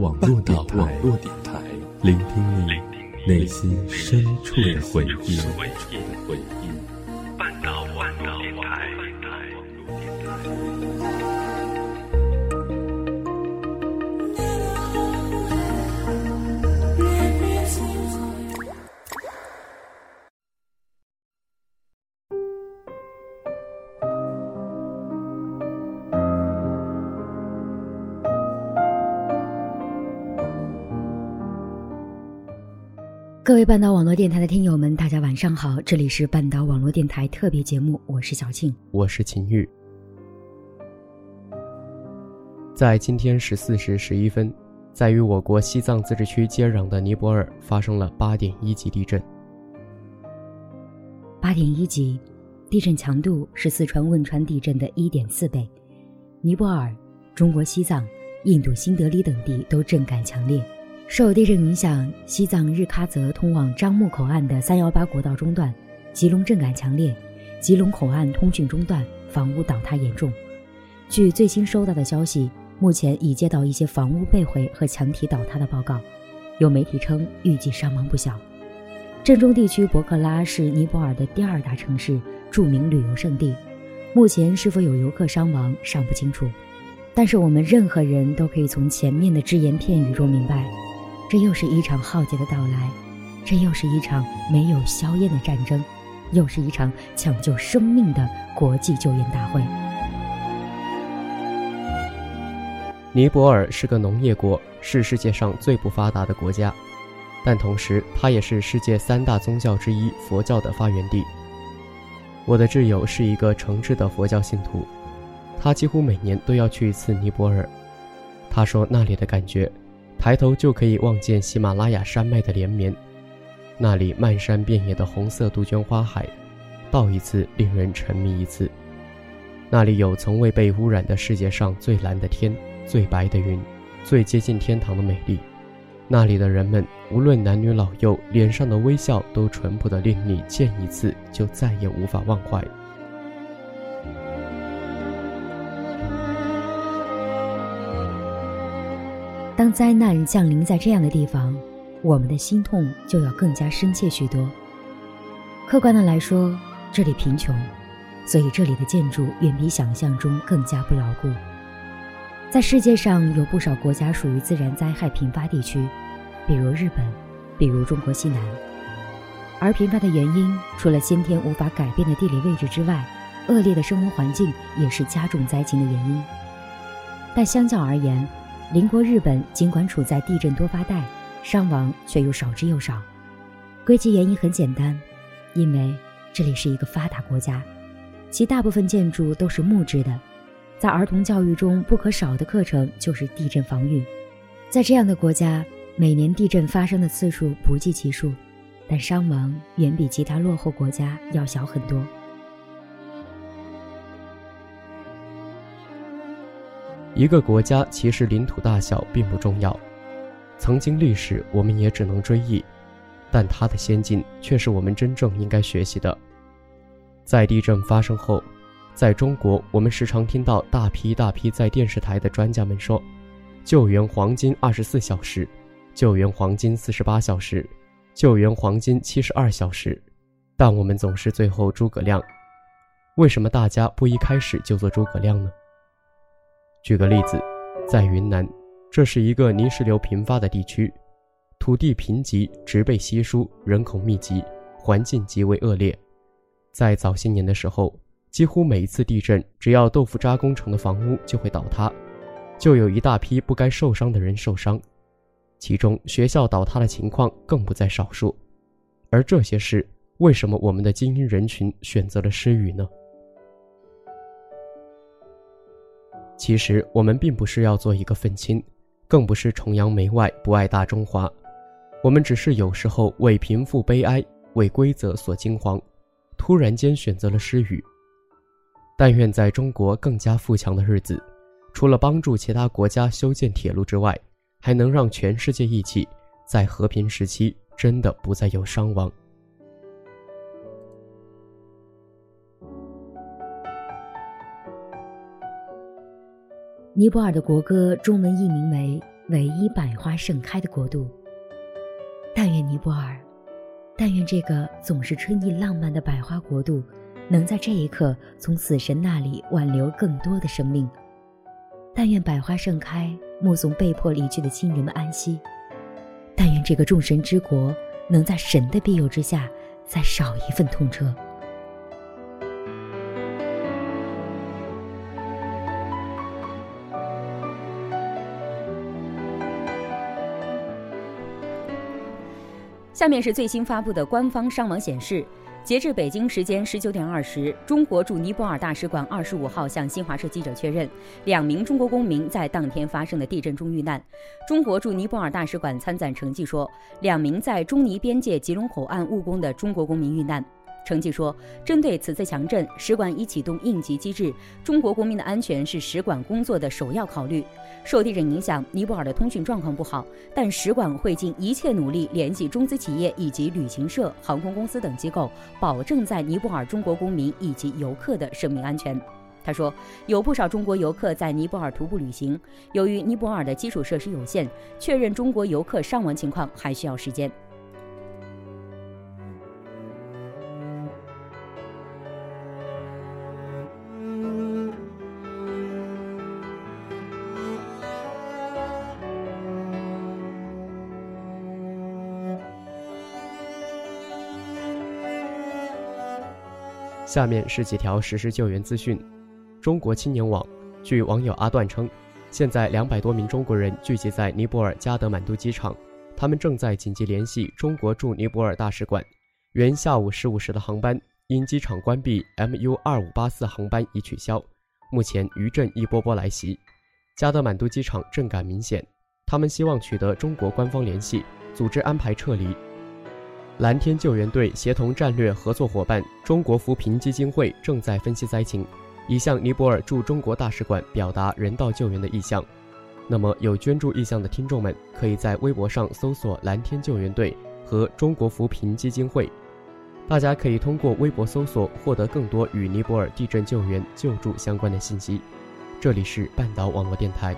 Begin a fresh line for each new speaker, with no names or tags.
网络电台，聆听你内心深处的回忆。
各位半岛网络电台的听友们，大家晚上好，这里是半岛网络电台特别节目，我是小庆，
我是秦玉。在今天十四时十一分，在与我国西藏自治区接壤的尼泊尔发生了八点一级地震。
八点一级，地震强度是四川汶川地震的一点四倍，尼泊尔、中国西藏、印度新德里等地都震感强烈。受地震影响，西藏日喀则通往樟木口岸的三幺八国道中断，吉隆震感强烈，吉隆口岸通讯中断，房屋倒塌严重。据最新收到的消息，目前已接到一些房屋被毁和墙体倒塌的报告。有媒体称，预计伤亡不小。震中地区博克拉是尼泊尔的第二大城市，著名旅游胜地。目前是否有游客伤亡尚不清楚，但是我们任何人都可以从前面的只言片语中明白。这又是一场浩劫的到来，这又是一场没有硝烟的战争，又是一场抢救生命的国际救援大会。
尼泊尔是个农业国，是世界上最不发达的国家，但同时它也是世界三大宗教之一佛教的发源地。我的挚友是一个诚挚的佛教信徒，他几乎每年都要去一次尼泊尔。他说那里的感觉。抬头就可以望见喜马拉雅山脉的连绵，那里漫山遍野的红色杜鹃花海，到一次令人沉迷一次。那里有从未被污染的世界上最蓝的天、最白的云、最接近天堂的美丽。那里的人们无论男女老幼，脸上的微笑都淳朴的令你见一次就再也无法忘怀。
灾难降临在这样的地方，我们的心痛就要更加深切许多。客观的来说，这里贫穷，所以这里的建筑远比想象中更加不牢固。在世界上有不少国家属于自然灾害频发地区，比如日本，比如中国西南。而频发的原因，除了先天无法改变的地理位置之外，恶劣的生活环境也是加重灾情的原因。但相较而言，邻国日本尽管处在地震多发带，伤亡却又少之又少。归结原因很简单，因为这里是一个发达国家，其大部分建筑都是木质的。在儿童教育中不可少的课程就是地震防御。在这样的国家，每年地震发生的次数不计其数，但伤亡远比其他落后国家要小很多。
一个国家其实领土大小并不重要，曾经历史我们也只能追忆，但它的先进却是我们真正应该学习的。在地震发生后，在中国我们时常听到大批大批在电视台的专家们说：“救援黄金二十四小时，救援黄金四十八小时，救援黄金七十二小时。”但我们总是最后诸葛亮，为什么大家不一开始就做诸葛亮呢？举个例子，在云南，这是一个泥石流频发的地区，土地贫瘠，植被稀疏，人口密集，环境极为恶劣。在早些年的时候，几乎每一次地震，只要豆腐渣工程的房屋就会倒塌，就有一大批不该受伤的人受伤，其中学校倒塌的情况更不在少数。而这些事，为什么我们的精英人群选择了失语呢？其实我们并不是要做一个愤青，更不是崇洋媚外、不爱大中华，我们只是有时候为贫富悲哀、为规则所惊慌，突然间选择了失语。但愿在中国更加富强的日子，除了帮助其他国家修建铁路之外，还能让全世界一起，在和平时期真的不再有伤亡。
尼泊尔的国歌中文译名为《
唯一百花盛开的国度。但愿尼泊尔，但愿这个总是春意浪漫的百花国度，能在这一刻从死神那里挽留更多的生命。但愿百花盛开，目送被迫离去的亲人们安息。但愿这个众神之国，能在神的庇佑之下，再少一份痛彻。
下面是最新发布的官方伤亡显示，截至北京时间十九点二十，中国驻尼泊尔大使馆二十五号向新华社记者确认，两名中国公民在当天发生的地震中遇难。中国驻尼泊尔大使馆参赞成绩说，两名在中尼边界吉隆口岸务工的中国公民遇难。成绩说，针对此次强震，使馆已启动应急机制。中国公民的安全是使馆工作的首要考虑。受地震影响，尼泊尔的通讯状况不好，但使馆会尽一切努力联系中资企业以及旅行社、航空公司等机构，保证在尼泊尔中国公民以及游客的生命安全。他说，有不少中国游客在尼泊尔徒步旅行，由于尼泊尔的基础设施有限，确认中国游客伤亡情况还需要时间。
下面是几条实时救援资讯。中国青年网，据网友阿段称，现在两百多名中国人聚集在尼泊尔加德满都机场，他们正在紧急联系中国驻尼泊尔大使馆。原下午十五时的航班因机场关闭，MU 二五八四航班已取消。目前余震一波波来袭，加德满都机场震感明显。他们希望取得中国官方联系，组织安排撤离。蓝天救援队协同战略合作伙伴中国扶贫基金会正在分析灾情，已向尼泊尔驻中国大使馆表达人道救援的意向。那么，有捐助意向的听众们，可以在微博上搜索“蓝天救援队”和“中国扶贫基金会”，大家可以通过微博搜索获得更多与尼泊尔地震救援救助相关的信息。这里是半岛网络电台。